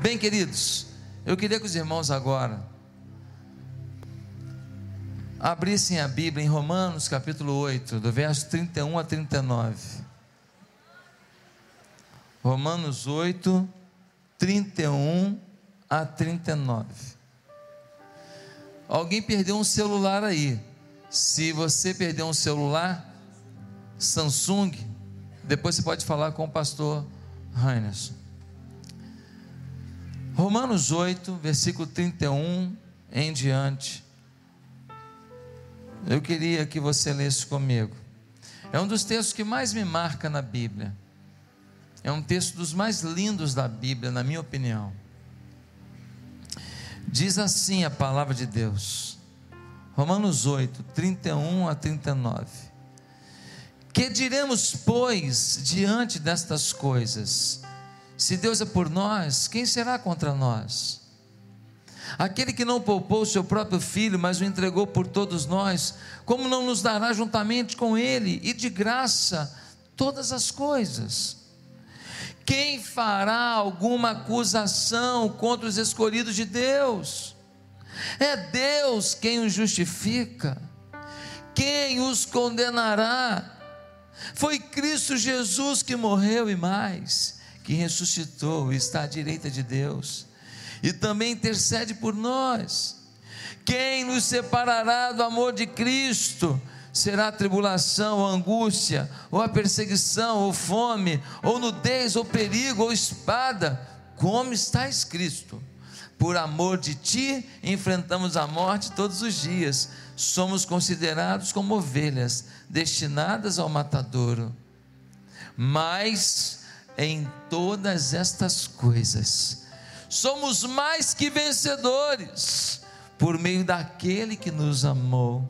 Bem, queridos, eu queria que os irmãos agora abrissem a Bíblia em Romanos capítulo 8, do verso 31 a 39. Romanos 8, 31 a 39. Alguém perdeu um celular aí. Se você perdeu um celular, Samsung, depois você pode falar com o pastor Heinerson. Romanos 8, versículo 31 em diante. Eu queria que você lesse comigo. É um dos textos que mais me marca na Bíblia. É um texto dos mais lindos da Bíblia, na minha opinião. Diz assim a palavra de Deus. Romanos 8, 31 a 39. Que diremos, pois, diante destas coisas? Se Deus é por nós, quem será contra nós? Aquele que não poupou seu próprio filho, mas o entregou por todos nós, como não nos dará juntamente com ele e de graça todas as coisas? Quem fará alguma acusação contra os escolhidos de Deus? É Deus quem os justifica. Quem os condenará? Foi Cristo Jesus que morreu e mais, que ressuscitou e está à direita de Deus, e também intercede por nós. Quem nos separará do amor de Cristo? Será a tribulação, ou angústia, ou a perseguição, ou fome, ou nudez, ou perigo, ou espada, como está escrito por amor de ti, enfrentamos a morte todos os dias. Somos considerados como ovelhas destinadas ao matadouro. Mas em todas estas coisas, somos mais que vencedores por meio daquele que nos amou.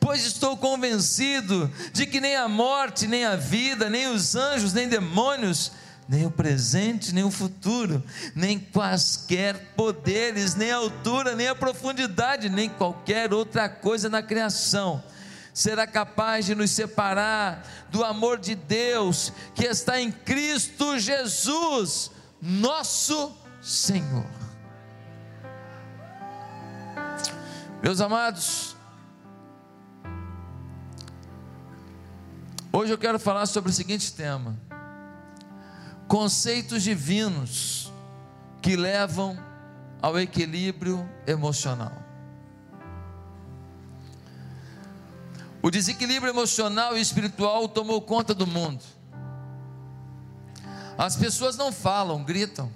Pois estou convencido de que nem a morte, nem a vida, nem os anjos, nem demônios, nem o presente, nem o futuro, nem quaisquer poderes, nem a altura, nem a profundidade, nem qualquer outra coisa na criação será capaz de nos separar do amor de Deus que está em Cristo Jesus, nosso Senhor. Meus amados, hoje eu quero falar sobre o seguinte tema conceitos divinos que levam ao equilíbrio emocional. O desequilíbrio emocional e espiritual tomou conta do mundo. As pessoas não falam, gritam.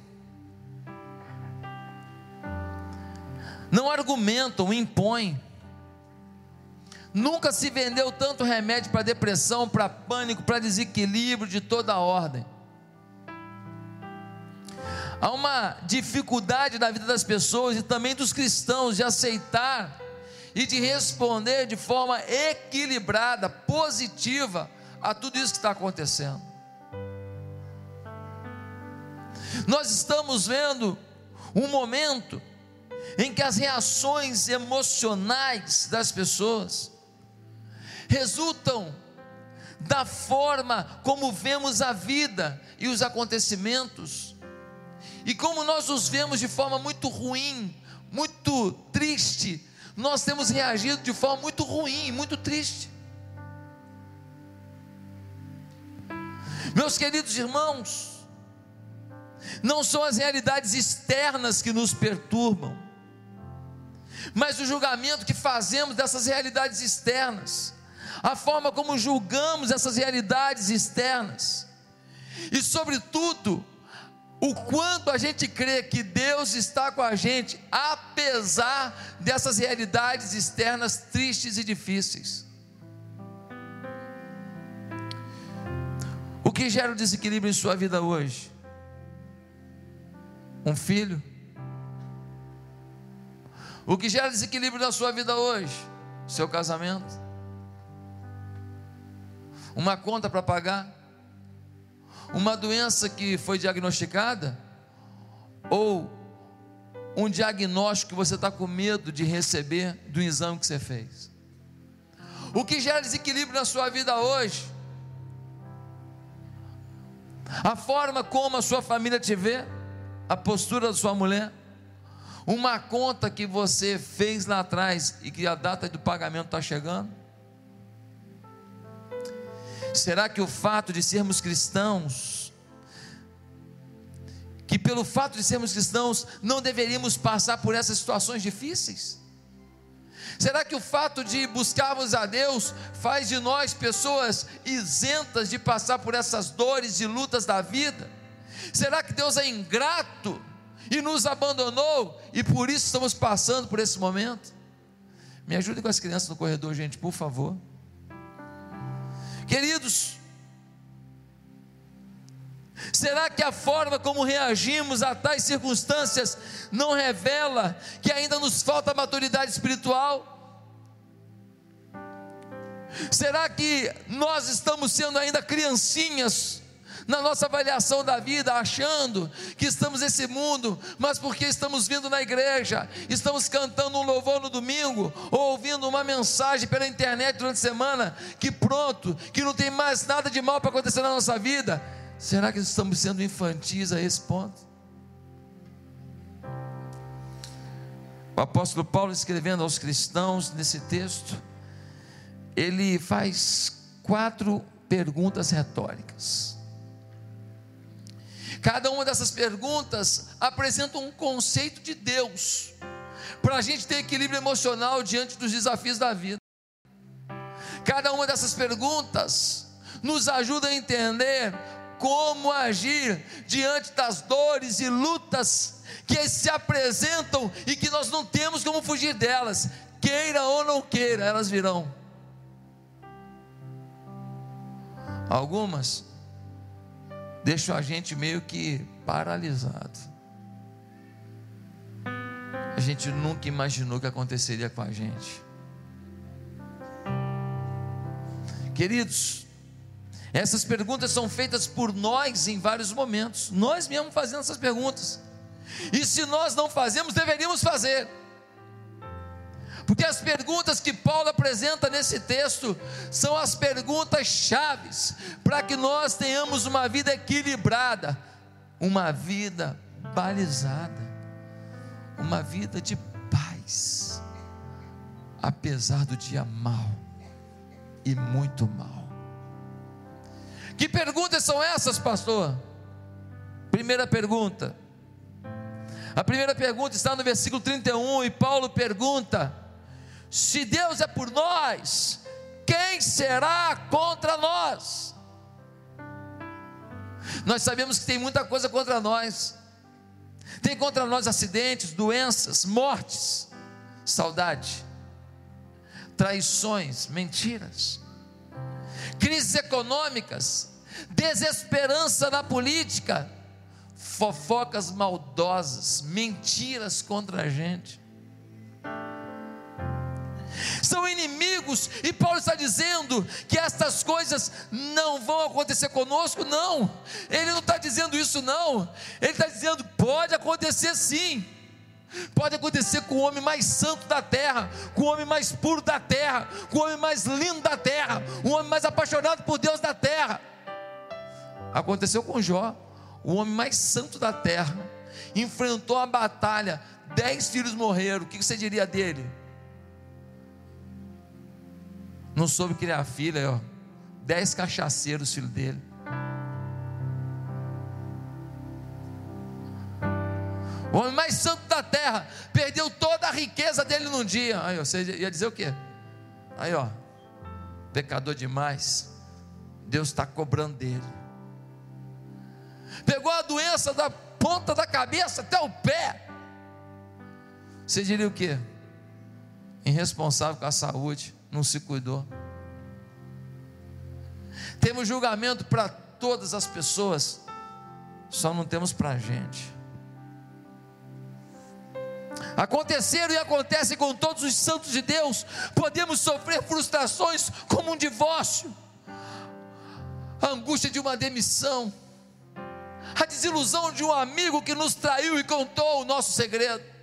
Não argumentam, impõem. Nunca se vendeu tanto remédio para depressão, para pânico, para desequilíbrio de toda a ordem. Há uma dificuldade na vida das pessoas e também dos cristãos de aceitar e de responder de forma equilibrada, positiva a tudo isso que está acontecendo. Nós estamos vendo um momento em que as reações emocionais das pessoas resultam da forma como vemos a vida e os acontecimentos e como nós os vemos de forma muito ruim, muito triste, nós temos reagido de forma muito ruim, muito triste. Meus queridos irmãos, não são as realidades externas que nos perturbam, mas o julgamento que fazemos dessas realidades externas, a forma como julgamos essas realidades externas, e, sobretudo, o quanto a gente crê que Deus está com a gente, apesar dessas realidades externas tristes e difíceis. O que gera o desequilíbrio em sua vida hoje? Um filho? O que gera desequilíbrio na sua vida hoje? Seu casamento? Uma conta para pagar? Uma doença que foi diagnosticada, ou um diagnóstico que você está com medo de receber do exame que você fez. O que gera desequilíbrio na sua vida hoje? A forma como a sua família te vê, a postura da sua mulher? Uma conta que você fez lá atrás e que a data do pagamento está chegando? Será que o fato de sermos cristãos, que pelo fato de sermos cristãos, não deveríamos passar por essas situações difíceis? Será que o fato de buscarmos a Deus faz de nós pessoas isentas de passar por essas dores e lutas da vida? Será que Deus é ingrato e nos abandonou e por isso estamos passando por esse momento? Me ajude com as crianças no corredor, gente, por favor. Queridos, será que a forma como reagimos a tais circunstâncias não revela que ainda nos falta maturidade espiritual? Será que nós estamos sendo ainda criancinhas na nossa avaliação da vida, achando que estamos nesse mundo, mas porque estamos vindo na igreja, estamos cantando um louvor no domingo, ou ouvindo uma mensagem pela internet durante a semana, que pronto, que não tem mais nada de mal para acontecer na nossa vida. Será que estamos sendo infantis a esse ponto? O apóstolo Paulo escrevendo aos cristãos nesse texto, ele faz quatro perguntas retóricas. Cada uma dessas perguntas apresenta um conceito de Deus, para a gente ter equilíbrio emocional diante dos desafios da vida. Cada uma dessas perguntas nos ajuda a entender como agir diante das dores e lutas que se apresentam e que nós não temos como fugir delas, queira ou não queira, elas virão. Algumas deixam a gente meio que paralisado. A gente nunca imaginou que aconteceria com a gente. Queridos, essas perguntas são feitas por nós em vários momentos, nós mesmos fazendo essas perguntas. E se nós não fazemos, deveríamos fazer. Porque as perguntas que Paulo apresenta nesse texto são as perguntas chaves para que nós tenhamos uma vida equilibrada, uma vida balizada, uma vida de paz, apesar do dia mal e muito mal. Que perguntas são essas, pastor? Primeira pergunta. A primeira pergunta está no versículo 31 e Paulo pergunta: se Deus é por nós, quem será contra nós? Nós sabemos que tem muita coisa contra nós. Tem contra nós acidentes, doenças, mortes, saudade, traições, mentiras, crises econômicas, desesperança na política, fofocas maldosas, mentiras contra a gente são inimigos, e Paulo está dizendo que estas coisas não vão acontecer conosco, não, ele não está dizendo isso, não, ele está dizendo pode acontecer sim. Pode acontecer com o homem mais santo da terra, com o homem mais puro da terra, com o homem mais lindo da terra, o homem mais apaixonado por Deus da terra. Aconteceu com Jó, o homem mais santo da terra, enfrentou a batalha, dez filhos morreram. O que você diria dele? Não soube criar filha, ó, dez cachaceiros, filho dele. O homem mais santo da terra perdeu toda a riqueza dele num dia. Aí, ó, você ia dizer o quê? Aí, ó, pecador demais. Deus está cobrando dele. Pegou a doença da ponta da cabeça até o pé. Você diria o quê? Irresponsável com a saúde não se cuidou. Temos julgamento para todas as pessoas, só não temos para a gente. Aconteceram e acontecem com todos os santos de Deus. Podemos sofrer frustrações como um divórcio, a angústia de uma demissão, a desilusão de um amigo que nos traiu e contou o nosso segredo.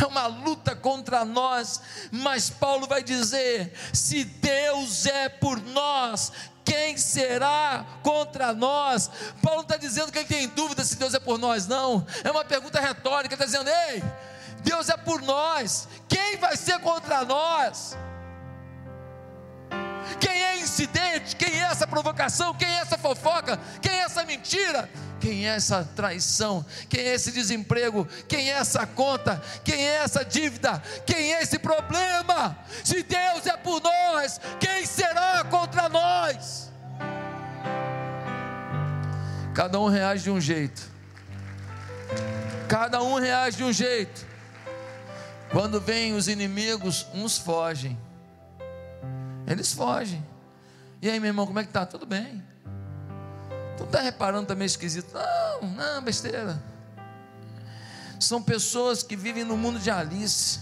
É uma luta contra nós, mas Paulo vai dizer: se Deus é por nós, quem será contra nós? Paulo está dizendo que ele tem dúvida se Deus é por nós, não. É uma pergunta retórica, está dizendo: ei, Deus é por nós, quem vai ser contra nós? Quem é incidente? Quem é essa provocação? Quem é essa fofoca? Quem é essa mentira? Quem é essa traição? Quem é esse desemprego? Quem é essa conta? Quem é essa dívida? Quem é esse problema? Se Deus é por nós, quem será contra nós? Cada um reage de um jeito. Cada um reage de um jeito. Quando vêm os inimigos, uns fogem. Eles fogem. E aí, meu irmão, como é que tá? Tudo bem. Não está reparando também esquisito? Não, não, besteira. São pessoas que vivem no mundo de Alice.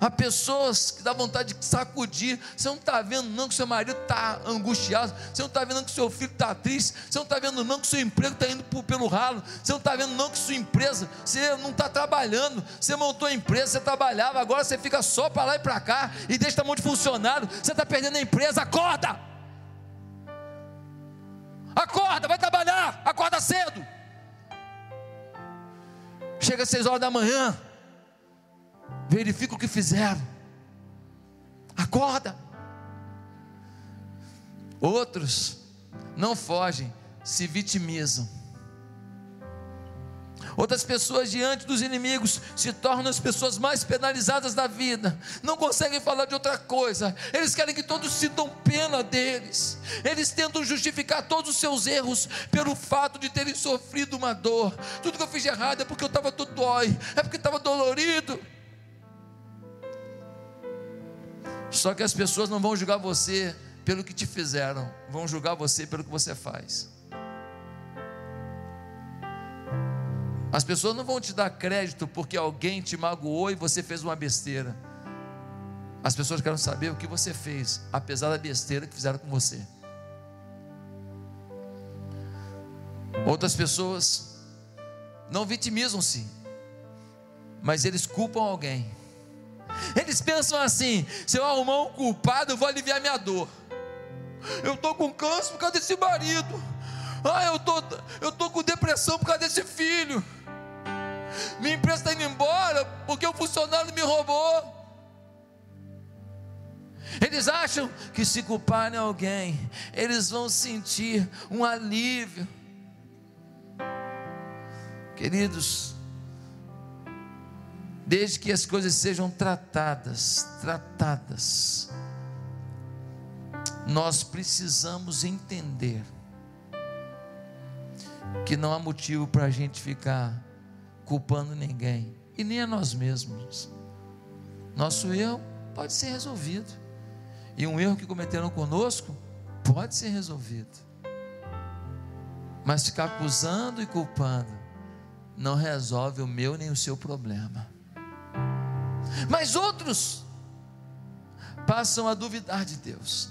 Há pessoas que dá vontade de sacudir. Você não está vendo não que seu marido está angustiado. Você não está vendo não que seu filho está triste. Você não está vendo não que seu emprego está indo pelo ralo. Você não está vendo não que sua empresa, você não está trabalhando. Você montou a empresa, você trabalhava. Agora você fica só para lá e para cá e deixa a mão de funcionário. Você está perdendo a empresa. Acorda, Chega às seis horas da manhã verifica o que fizeram. Acorda. Outros não fogem, se vitimizam. Outras pessoas, diante dos inimigos, se tornam as pessoas mais penalizadas da vida, não conseguem falar de outra coisa, eles querem que todos sintam pena deles, eles tentam justificar todos os seus erros pelo fato de terem sofrido uma dor. Tudo que eu fiz de errado é porque eu estava todo dói, é porque estava dolorido. Só que as pessoas não vão julgar você pelo que te fizeram, vão julgar você pelo que você faz. As pessoas não vão te dar crédito porque alguém te magoou e você fez uma besteira. As pessoas querem saber o que você fez, apesar da besteira que fizeram com você. Outras pessoas não vitimizam-se, mas eles culpam alguém. Eles pensam assim: se eu arrumar um culpado, eu vou aliviar minha dor. Eu estou com câncer por causa desse marido. Ah, eu tô, eu tô com depressão por causa desse filho. Minha empresa está indo embora porque o funcionário me roubou. Eles acham que se culparem alguém, eles vão sentir um alívio. Queridos, desde que as coisas sejam tratadas, tratadas. Nós precisamos entender que não há motivo para a gente ficar culpando ninguém e nem a nós mesmos. Nosso erro pode ser resolvido, e um erro que cometeram conosco pode ser resolvido, mas ficar acusando e culpando não resolve o meu nem o seu problema. Mas outros passam a duvidar de Deus.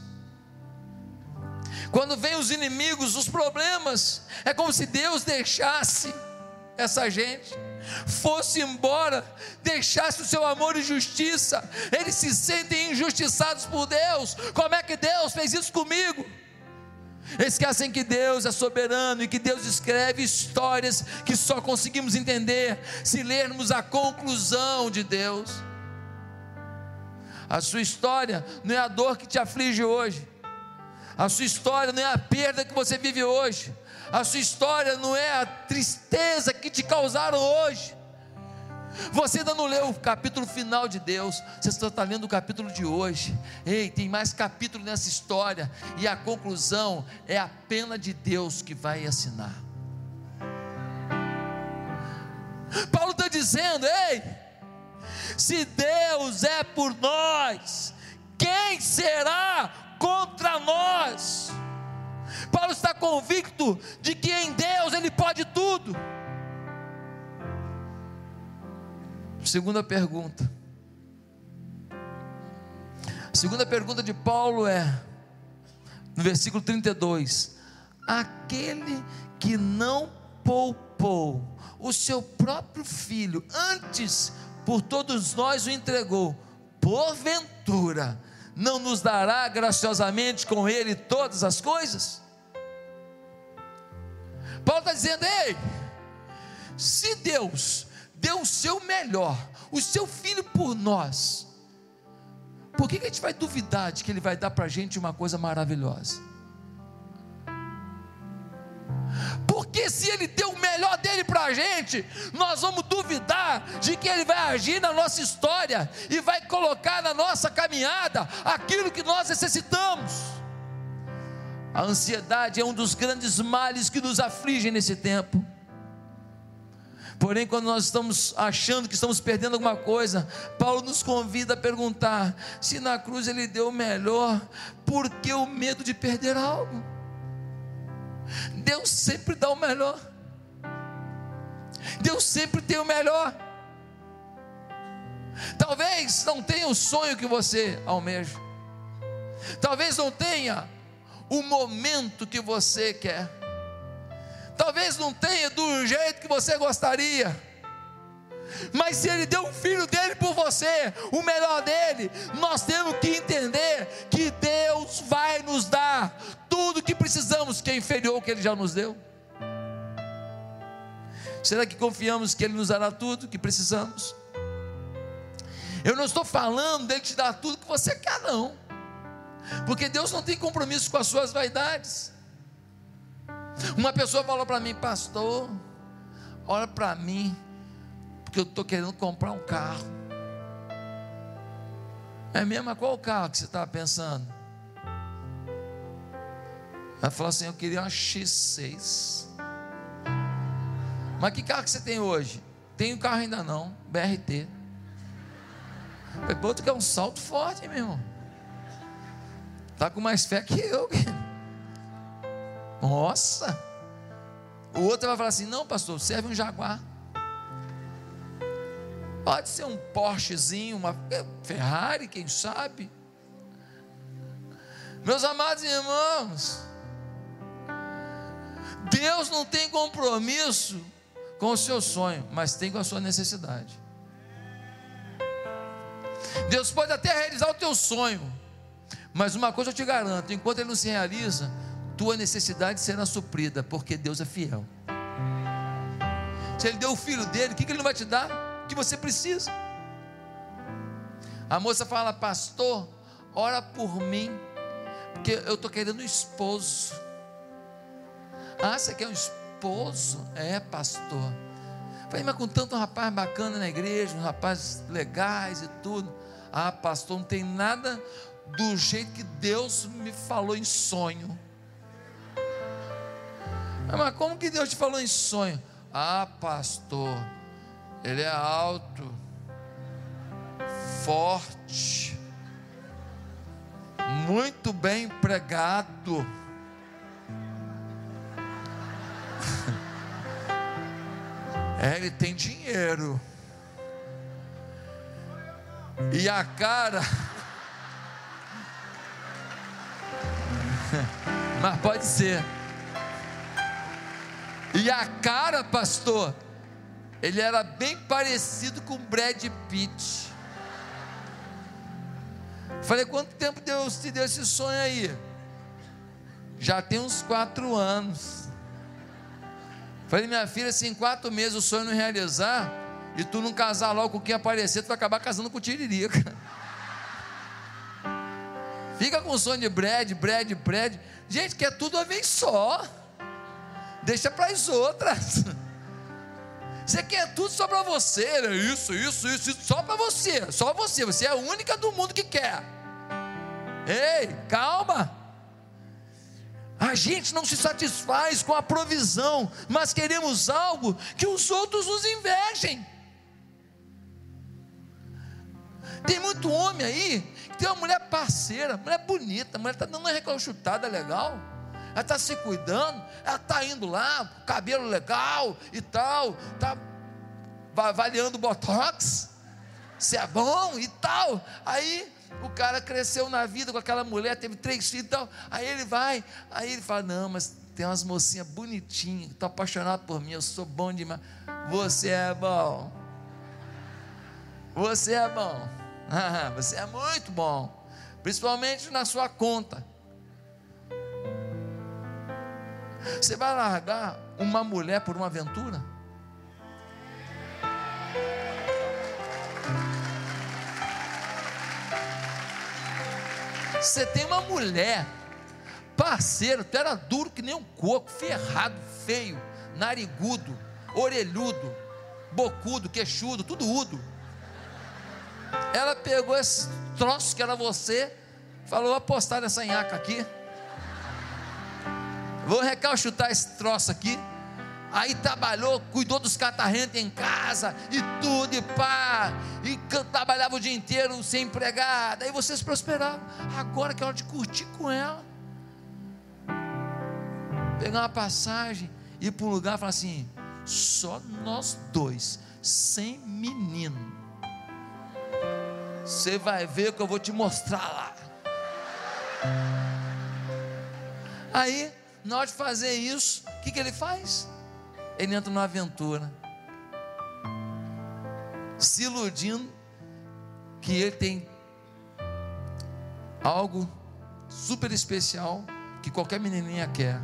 Quando vem os inimigos, os problemas, é como se Deus deixasse essa gente, fosse embora, deixasse o seu amor e justiça. Eles se sentem injustiçados por Deus. Como é que Deus fez isso comigo? Esquecem que Deus é soberano e que Deus escreve histórias que só conseguimos entender se lermos a conclusão de Deus. A sua história não é a dor que te aflige hoje. A sua história não é a perda que você vive hoje. A sua história não é a tristeza que te causaram hoje. Você ainda não leu o capítulo final de Deus, você só está lendo o capítulo de hoje. Ei, tem mais capítulo nessa história, e a conclusão é a pena de Deus que vai assinar. Paulo está dizendo: ei, se Deus é por nós, quem será contra nós? Paulo está convicto de que em Deus ele pode tudo. Segunda pergunta. A segunda pergunta de Paulo é, no versículo 32: Aquele que não poupou o seu próprio filho, antes por todos nós o entregou, porventura não nos dará graciosamente com Ele todas as coisas? Paulo está dizendo: ei, se Deus deu o seu melhor, o seu filho por nós, por que, que a gente vai duvidar de que Ele vai dar para a gente uma coisa maravilhosa? Porque se Ele deu o melhor dele para a gente, nós vamos duvidar de que Ele vai agir na nossa história e vai colocar na nossa caminhada aquilo que nós necessitamos. A ansiedade é um dos grandes males que nos afligem nesse tempo. Porém, quando nós estamos achando que estamos perdendo alguma coisa, Paulo nos convida a perguntar: se na cruz ele deu o melhor, por que o medo de perder algo? Deus sempre dá o melhor. Deus sempre tem o melhor. Talvez não tenha o sonho que você almeja. Talvez não tenha o momento que você quer. Talvez não tenha do jeito que você gostaria. Mas se ele deu o filho dele por você, o melhor dele, nós temos que entender que Deus vai nos dar tudo que precisamos, que é inferior ao que ele já nos deu. Será que confiamos que ele nos dará tudo que precisamos? Eu não estou falando dele te dar tudo que você quer, não. Porque Deus não tem compromisso com as suas vaidades. Uma pessoa falou para mim, pastor, olha para mim, porque eu estou querendo comprar um carro. É mesmo? Qual o carro que você estava pensando? Ela falou assim: Eu queria uma X6. Mas que carro que você tem hoje? Um carro ainda não, BRT. Pô, tu quer um salto forte, meu irmão. Tá com mais fé que eu. Nossa! O outro vai falar assim: não, pastor, serve um Jaguar. Pode ser um Porschezinho, uma Ferrari, quem sabe. Meus amados irmãos, Deus não tem compromisso com o seu sonho, mas tem com a sua necessidade. Deus pode até realizar o teu sonho, mas uma coisa eu te garanto: enquanto ele não se realiza, tua necessidade será suprida, porque Deus é fiel. Se Ele deu o filho dele, o que, Ele não vai te dar? O que você precisa. A moça fala, pastor, ora por mim, porque eu estou querendo um esposo. Ah, você quer um esposo? É, pastor. Falei, mas com tanto rapaz bacana na igreja, uns rapazes legais e tudo. Ah, pastor, não tem nada do jeito que Deus me falou em sonho. Ah, mas como que Deus te falou em sonho? Ah, pastor, ele é alto, forte, muito bem empregado. É, ele tem dinheiro. E a cara. Mas pode ser. E a cara, pastor, ele era bem parecido com Brad Pitt. Falei, quanto tempo Deus te deu esse sonho aí? Já tem uns quatro anos. Falei, minha filha, se em quatro meses o sonho não realizar, e tu não casar logo com quem aparecer, tu vai acabar casando com Tiririca. Fica com o sonho de Brad, Brad, Brad. Gente, quer tudo uma vez só deixa para as outras. Você quer tudo só para você, né? isso, isso, isso, isso, só para você, só você. Você é a única do mundo que quer. Ei, calma. A gente não se satisfaz com a provisão, mas queremos algo que os outros nos invejem. Tem muito homem aí que tem uma mulher parceira, mulher bonita, mulher está dando uma recalchutada legal ela está se cuidando, ela está indo lá, cabelo legal e tal, está avaliando botox, se é bom e tal. Aí o cara cresceu na vida com aquela mulher, teve três filhos e tal. Aí ele vai, aí ele fala: Não, mas tem umas mocinhas bonitinhas, estou apaixonado por mim, eu sou bom demais. Você é bom. Você é bom. você é muito bom. principalmente na sua conta. Você vai largar uma mulher por uma aventura? Você tem uma mulher, parceiro, tu era duro que nem um coco, ferrado, feio, narigudo, orelhudo, bocudo, queixudo, tudo udo. Ela pegou esse troço que era você, falou: apostar nessa nhaca aqui. Vou recalchutar esse troço aqui. Aí trabalhou, cuidou dos catarrentos em casa e tudo, e pá, e trabalhava o dia inteiro sem empregada. Aí vocês prosperavam. Agora que é hora de curtir com ela. Pegar uma passagem, ir para um lugar e falar assim: só nós dois, sem menino. Você vai ver o que eu vou te mostrar lá. Aí, na hora de fazer isso, o que, que ele faz? Ele entra numa aventura, se iludindo que ele tem algo super especial que qualquer menininha quer.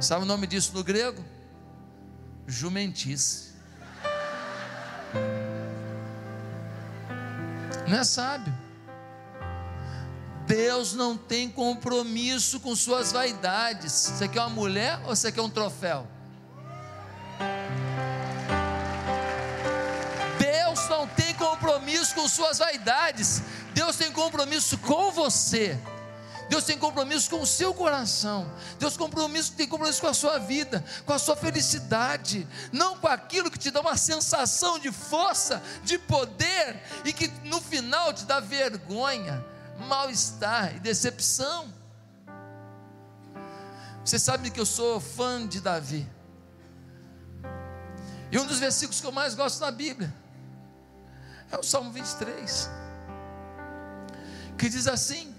Sabe o nome disso no grego? Jumentice. Não é sábio. Deus não tem compromisso com suas vaidades. Você quer uma mulher ou você quer um troféu? Deus não tem compromisso com suas vaidades. Deus tem compromisso com você. Deus tem compromisso com o seu coração. Deus compromisso, tem compromisso com a sua vida, com a sua felicidade, não com aquilo que te dá uma sensação de força, de poder e que no final te dá vergonha, mal-estar e decepção. Você sabe que eu sou fã de Davi. E um dos versículos que eu mais gosto na Bíblia é o Salmo 23, que diz assim: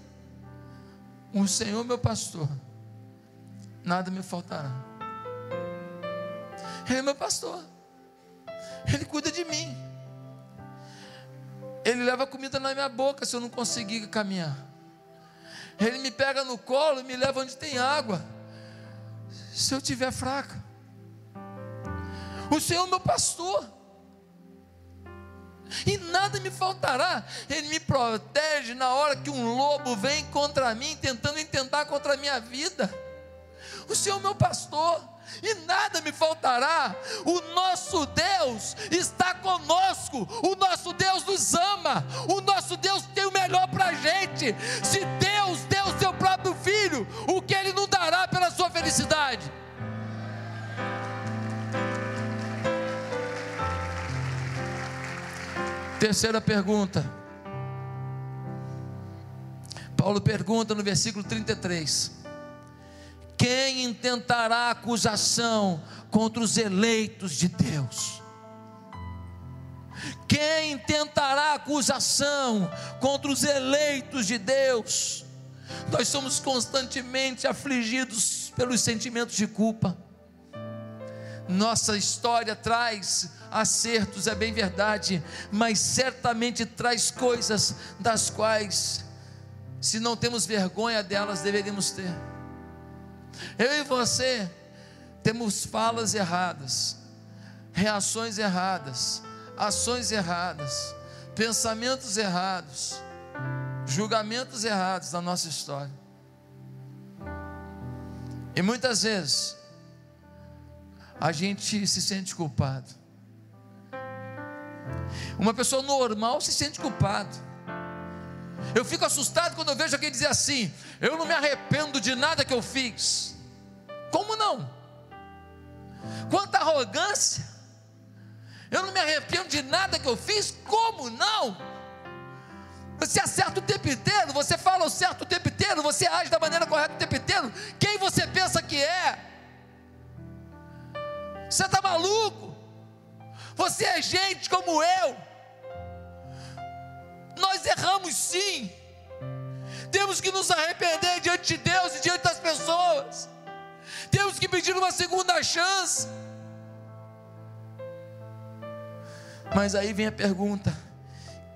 o Senhor meu pastor, nada me faltará. Ele é meu pastor, Ele cuida de mim. Ele leva comida na minha boca se eu não conseguir caminhar. Ele me pega no colo e me leva onde tem água. Se eu tiver fraca. O Senhor é meu pastor e nada me faltará. Ele me protege na hora que um lobo vem contra mim, tentando intentar contra a minha vida. O Senhor é meu pastor, e nada me faltará. O nosso Deus está conosco, o nosso Deus nos ama, o nosso Deus tem o melhor para a gente. Se Deus deu o seu próprio filho, o que Ele não dará pela sua felicidade? Terceira pergunta. Paulo pergunta no versículo 33: Quem intentará acusação contra os eleitos de Deus? Quem intentará acusação contra os eleitos de Deus? Nós somos constantemente afligidos pelos sentimentos de culpa. Nossa história traz acertos, é bem verdade, mas certamente traz coisas das quais, se não temos vergonha delas, deveríamos ter. Eu e você temos falas erradas, reações erradas, ações erradas, pensamentos errados, julgamentos errados na nossa história. E muitas vezes a gente se sente culpado. Uma pessoa normal se sente culpado. Eu fico assustado quando eu vejo alguém dizer assim: Eu não me arrependo de nada que eu fiz. Como não? Quanta arrogância! Eu não me arrependo de nada que eu fiz. Como não? Você acerta o tempo inteiro, você fala o certo o tempo inteiro, você age da maneira correta o tempo inteiro. Quem você pensa que é? Você está maluco? Você é gente como eu. Nós erramos sim. Temos que nos arrepender diante de Deus e diante das pessoas. Temos que pedir uma segunda chance. Mas aí vem a pergunta: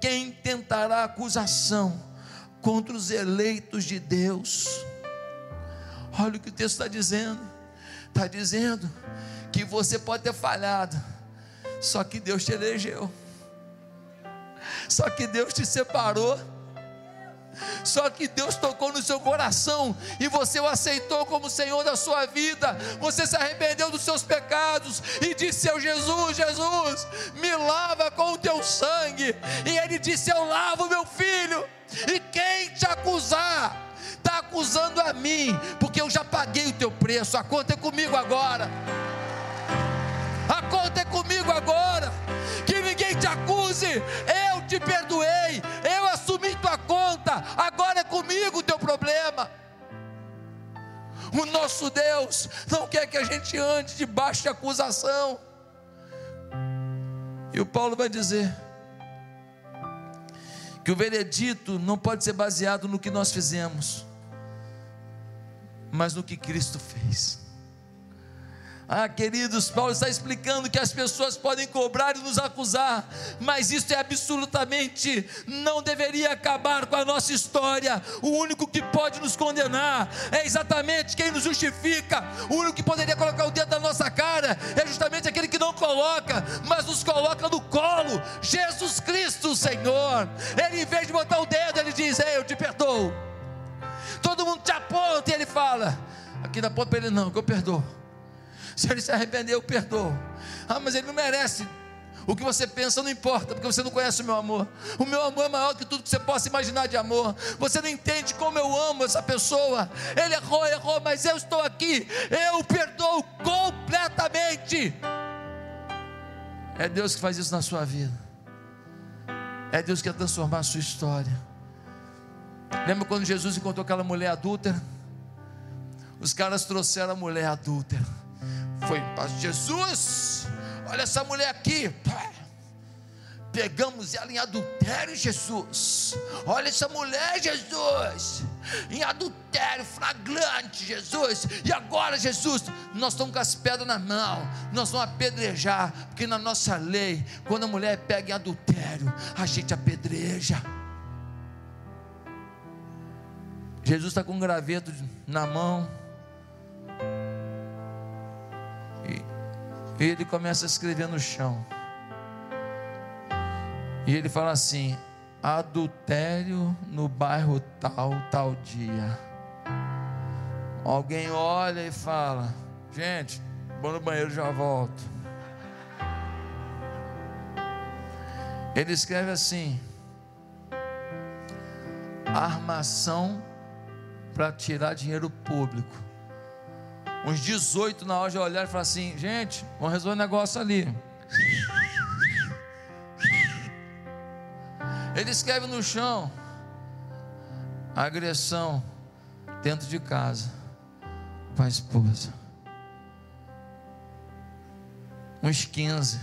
quem tentará acusação contra os eleitos de Deus? Olha o que o texto está dizendo. Está dizendo que você pode ter falhado, só que Deus te elegeu, só que Deus te separou. Só que Deus tocou no seu coração e você o aceitou como Senhor da sua vida. Você se arrependeu dos seus pecados e disse ao Jesus: Jesus, me lava com o teu sangue. E ele disse: Eu lavo meu filho. E quem te acusar? Está acusando a mim, porque eu já paguei o teu preço. A conta é comigo agora. A conta é comigo agora. Que ninguém te acuse. Eu te perdoei. Eu assumi tua conta. Agora é comigo o teu problema. O nosso Deus não quer que a gente ande debaixo de acusação. E o Paulo vai dizer que o veredito não pode ser baseado no que nós fizemos, mas no que Cristo fez. Ah, queridos, Paulo está explicando que as pessoas podem cobrar e nos acusar, mas isso é absolutamente não deveria acabar com a nossa história. O único que pode nos condenar é exatamente quem nos justifica. O único que poderia colocar o dedo na nossa cara é justamente aquele que não coloca, mas nos coloca no colo. Jesus Cristo, Senhor. Ele, em vez de botar o dedo, ele diz: Ei, eu te perdoo. Todo mundo te aponta e ele fala: Aqui na ponta para ele, não, que eu perdoo. Se ele se arrependeu, eu perdoo. Ah, mas ele não merece. O que você pensa não importa, porque você não conhece o meu amor. O meu amor é maior que tudo que você possa imaginar de amor. Você não entende como eu amo essa pessoa. Ele errou, errou, mas eu estou aqui. Eu perdoo completamente. É Deus que faz isso na sua vida. É Deus que quer transformar a sua história. Lembra quando Jesus encontrou aquela mulher adúltera? Os caras trouxeram a mulher adúltera foi para Jesus. Olha essa mulher aqui. Pegamos ela em adultério, Jesus. Olha essa mulher, Jesus. Em adultério flagrante, Jesus. E agora, Jesus, nós estamos com as pedras na mão. Nós vamos apedrejar. Porque na nossa lei, quando a mulher pega em adultério, a gente apedreja. Jesus está com um graveto na mão ele começa a escrever no chão. E ele fala assim: adultério no bairro tal, tal dia. Alguém olha e fala: gente, vou no banheiro já volto. Ele escreve assim: armação para tirar dinheiro público uns 18 na hora de olhar e falar assim: gente, vamos resolver um negócio ali. Ele escreve no chão: agressão dentro de casa com a esposa. Uns 15.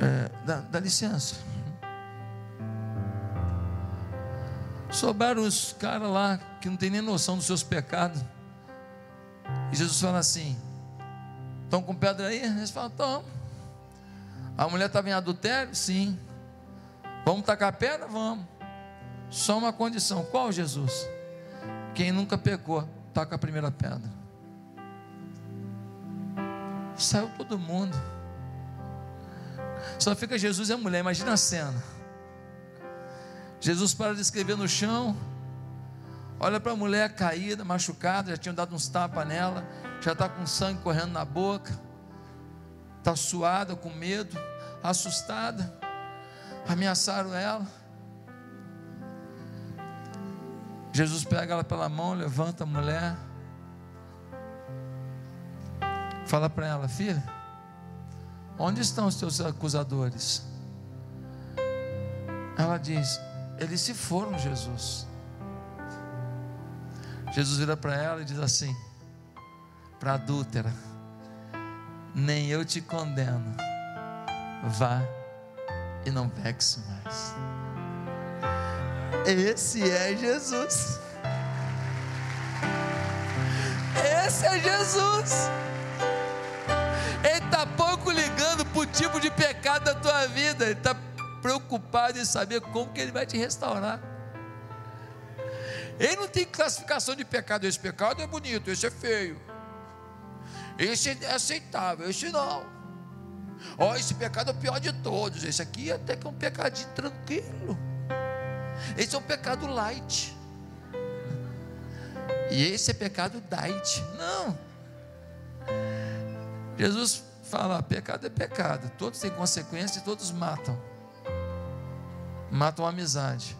É, dá, dá licença. Sobraram os caras lá que não tem nem noção dos seus pecados. E Jesus fala assim: estão com pedra aí? Eles falam: estão. A mulher estava em adultério? Sim. Vamos tacar pedra? Vamos. Só uma condição: qual Jesus? Quem nunca pecou, taca a primeira pedra. Saiu todo mundo. Só fica Jesus e a mulher, imagina a cena. Jesus para de escrever no chão, olha para a mulher caída, machucada, já tinham dado uns tapas nela, já está com sangue correndo na boca, está suada, com medo, assustada, ameaçaram ela. Jesus pega ela pela mão, levanta a mulher, fala para ela, filha, onde estão os teus acusadores? Ela diz: eles se foram, Jesus. Jesus vira para ela e diz assim: para adúltera, nem eu te condeno, vá e não peques mais. Esse é Jesus. Esse é Jesus. Ele está pouco ligando para o tipo de pecado da tua vida. Ele está preocupado em saber como que ele vai te restaurar. Ele não tem classificação de pecado. Esse pecado é bonito, esse é feio. Esse é aceitável, esse não. Ó, oh, esse pecado é o pior de todos. Esse aqui até que é um pecadinho tranquilo. Esse é um pecado light. E esse é pecado diet. Não. Jesus fala: pecado é pecado. Todos têm consequência e todos matam. Matam a amizade,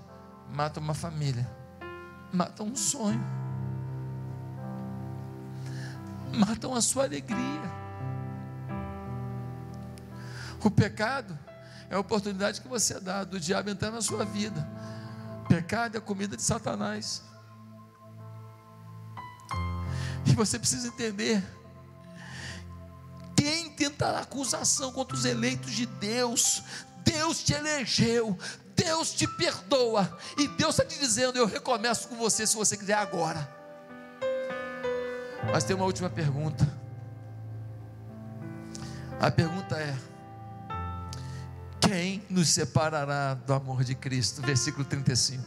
matam uma família, matam um sonho, matam a sua alegria. O pecado é a oportunidade que você dá do diabo entrar na sua vida. Pecado é comida de Satanás. E você precisa entender: quem tentar acusação contra os eleitos de Deus, Deus te elegeu, Deus te perdoa, e Deus está te dizendo: eu recomeço com você se você quiser agora. Mas tem uma última pergunta. A pergunta é: quem nos separará do amor de Cristo? Versículo 35.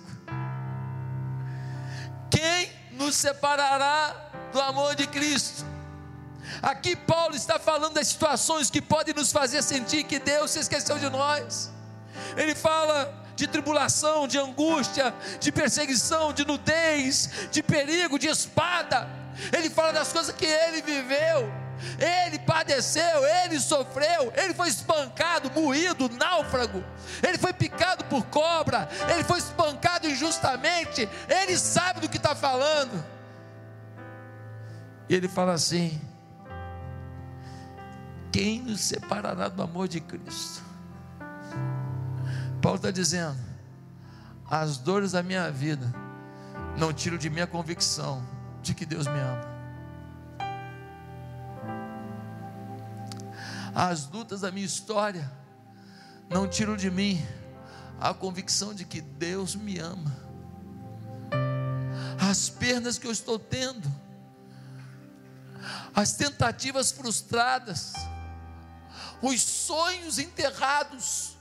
Quem nos separará do amor de Cristo? Aqui Paulo está falando das situações que podem nos fazer sentir que Deus se esqueceu de nós. Ele fala de tribulação, de angústia, de perseguição, de nudez, de perigo, de espada. Ele fala das coisas que ele viveu ele padeceu, ele sofreu, ele foi espancado, moído, náufrago, ele foi picado por cobra, ele foi espancado injustamente, ele sabe do que está falando. E ele fala assim: quem nos separará do amor de Cristo? Paulo está dizendo: as dores da minha vida não tiram de mim a convicção de que Deus me ama. As lutas da minha história não tiram de mim a convicção de que Deus me ama. As perdas que eu estou tendo, as tentativas frustradas, os sonhos enterrados,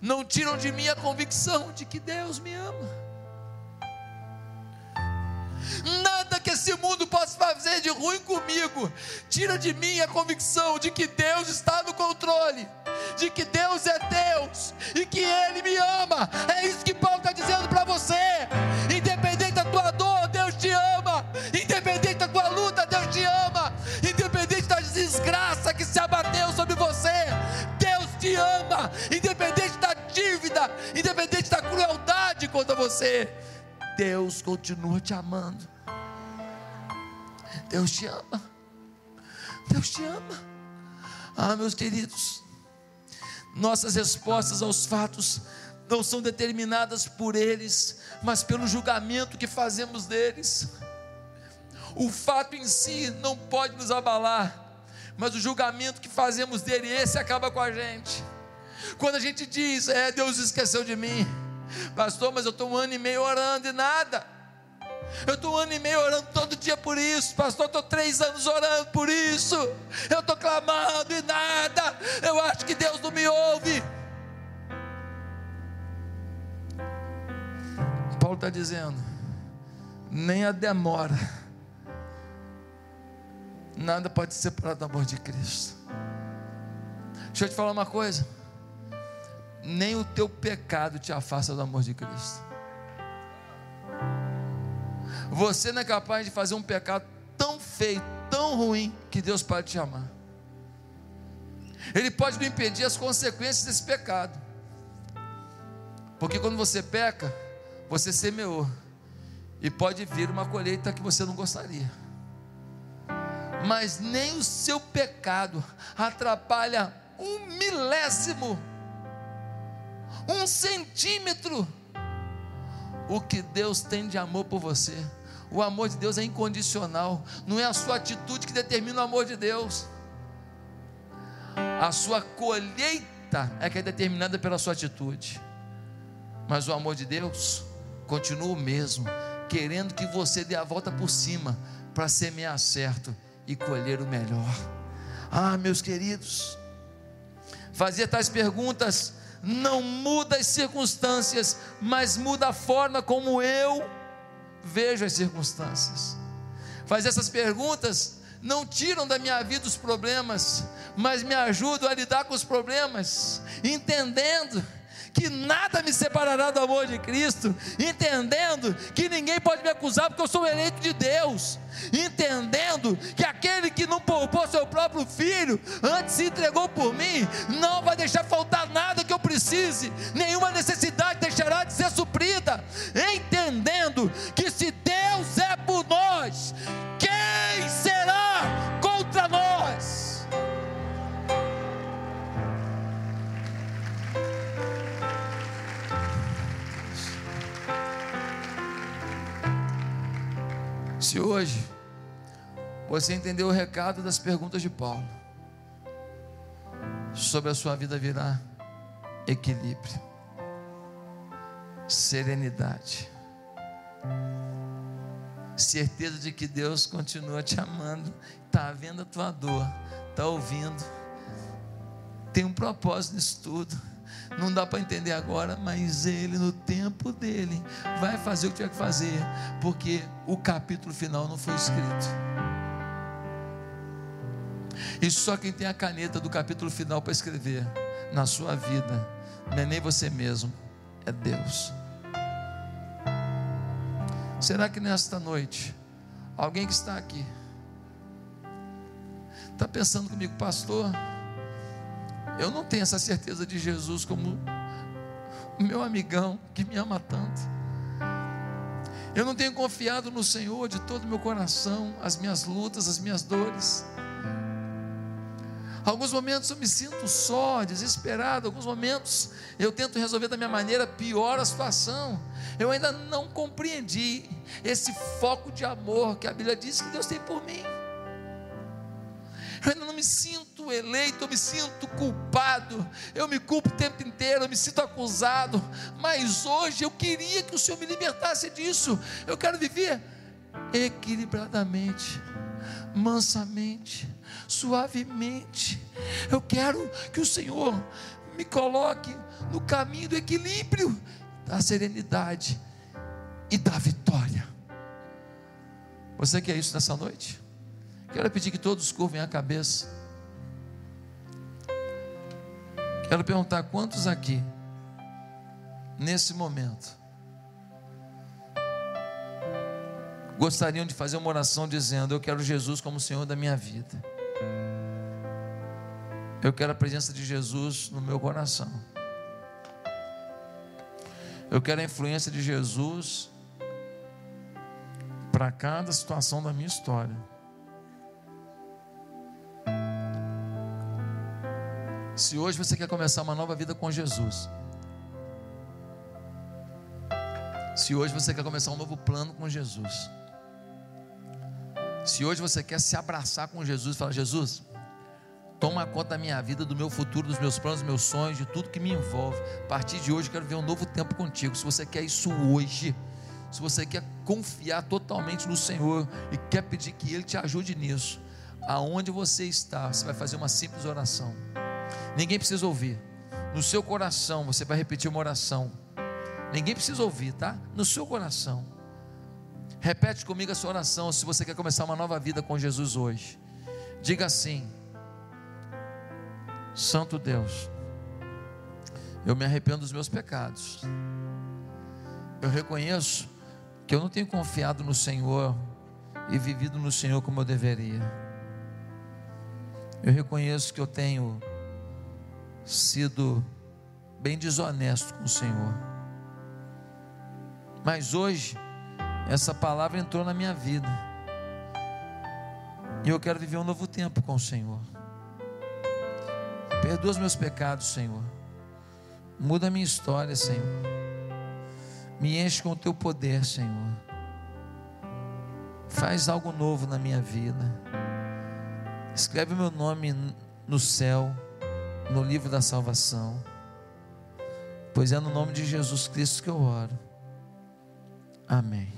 não tiram de mim a convicção de que Deus me ama. Nada que esse mundo possa fazer de ruim comigo tira de mim a convicção de que Deus está no controle, de que Deus é Deus e que Ele me ama. É isso que Paulo está dizendo para você. Independente da tua dor, Deus te ama. Independente da tua luta, Deus te ama. Independente da desgraça que se abateu sobre você, Deus te ama. Independente da crueldade contra você. Deus continua te amando. Deus te ama. Deus te ama. Ah, meus queridos, nossas respostas aos fatos não são determinadas por eles, mas pelo julgamento que fazemos deles. O fato em si não pode nos abalar, mas o julgamento que fazemos dele, esse acaba com a gente. Quando a gente diz, é, Deus esqueceu de mim Pastor, mas eu estou um ano e meio orando e nada. Eu estou um ano e meio orando todo dia por isso. Pastor, estou três anos orando por isso. Eu estou clamando e nada. Eu acho que Deus não me ouve. Paulo está dizendo: nem a demora, nada pode separar do amor de Cristo. Deixa eu te falar uma coisa nem o teu pecado te afasta do amor de Cristo. Você não é capaz de fazer um pecado tão feio, tão ruim, que Deus pode te amar. Ele pode me impedir as consequências desse pecado. Porque quando você peca, você semeou. E pode vir uma colheita que você não gostaria. Mas nem o seu pecado atrapalha um milésimo um centímetro, o que Deus tem de amor por você. O amor de Deus é incondicional, não é a sua atitude que determina o amor de Deus. A sua colheita é que é determinada pela sua atitude. Mas o amor de Deus continua o mesmo, querendo que você dê a volta por cima para semear certo e colher o melhor. Ah, meus queridos, Fazer tais perguntas não muda as circunstâncias, mas muda a forma como eu vejo as circunstâncias. Fazer essas perguntas não tiram da minha vida os problemas, mas me ajudam a lidar com os problemas, entendendo que nada me separará do amor de Cristo, entendendo que ninguém pode me acusar porque eu sou eleito de Deus, entendendo que aquele que não poupou seu próprio filho, antes se entregou por mim, não vai deixar faltar nada que eu precise, nenhuma necessidade deixará de ser suprida, entendendo que Se hoje você entendeu o recado das perguntas de Paulo, sobre a sua vida virá equilíbrio, serenidade, certeza de que Deus continua te amando, está vendo a tua dor, está ouvindo, tem um propósito nisso tudo não dá para entender agora, mas ele, no tempo dele, vai fazer o que tiver que fazer, porque o capítulo final não foi escrito. E só quem tem a caneta do capítulo final para escrever na sua vida, não é nem você mesmo, é Deus. Será que nesta noite, alguém que está aqui, está pensando comigo, pastor? Eu não tenho essa certeza de Jesus como o meu amigão que me ama tanto. Eu não tenho confiado no Senhor de todo o meu coração, as minhas lutas, as minhas dores. Alguns momentos eu me sinto só, desesperado. Alguns momentos eu tento resolver da minha maneira, pior a situação. Eu ainda não compreendi esse foco de amor que a Bíblia diz que Deus tem por mim. Eu ainda não me sinto eleito, eu me sinto culpado, eu me culpo o tempo inteiro, eu me sinto acusado, mas hoje eu queria que o Senhor me libertasse disso. Eu quero viver equilibradamente, mansamente, suavemente. Eu quero que o Senhor me coloque no caminho do equilíbrio, da serenidade e da vitória. Você quer isso nessa noite? Quero pedir que todos curvem a cabeça. Quero perguntar quantos aqui, nesse momento, gostariam de fazer uma oração dizendo: Eu quero Jesus como Senhor da minha vida. Eu quero a presença de Jesus no meu coração. Eu quero a influência de Jesus para cada situação da minha história. Se hoje você quer começar uma nova vida com Jesus, se hoje você quer começar um novo plano com Jesus, se hoje você quer se abraçar com Jesus e falar: Jesus, toma conta da minha vida, do meu futuro, dos meus planos, dos meus sonhos, de tudo que me envolve. A partir de hoje, quero ver um novo tempo contigo. Se você quer isso hoje, se você quer confiar totalmente no Senhor e quer pedir que Ele te ajude nisso, aonde você está, você vai fazer uma simples oração. Ninguém precisa ouvir. No seu coração você vai repetir uma oração. Ninguém precisa ouvir, tá? No seu coração. Repete comigo a sua oração se você quer começar uma nova vida com Jesus hoje. Diga assim: Santo Deus, eu me arrependo dos meus pecados. Eu reconheço que eu não tenho confiado no Senhor e vivido no Senhor como eu deveria. Eu reconheço que eu tenho sido bem desonesto com o Senhor. Mas hoje, essa palavra entrou na minha vida. E eu quero viver um novo tempo com o Senhor. Perdoa os meus pecados, Senhor. Muda a minha história, Senhor. Me enche com o teu poder, Senhor. Faz algo novo na minha vida. Escreve o meu nome no céu no livro da salvação. Pois é no nome de Jesus Cristo que eu oro. Amém.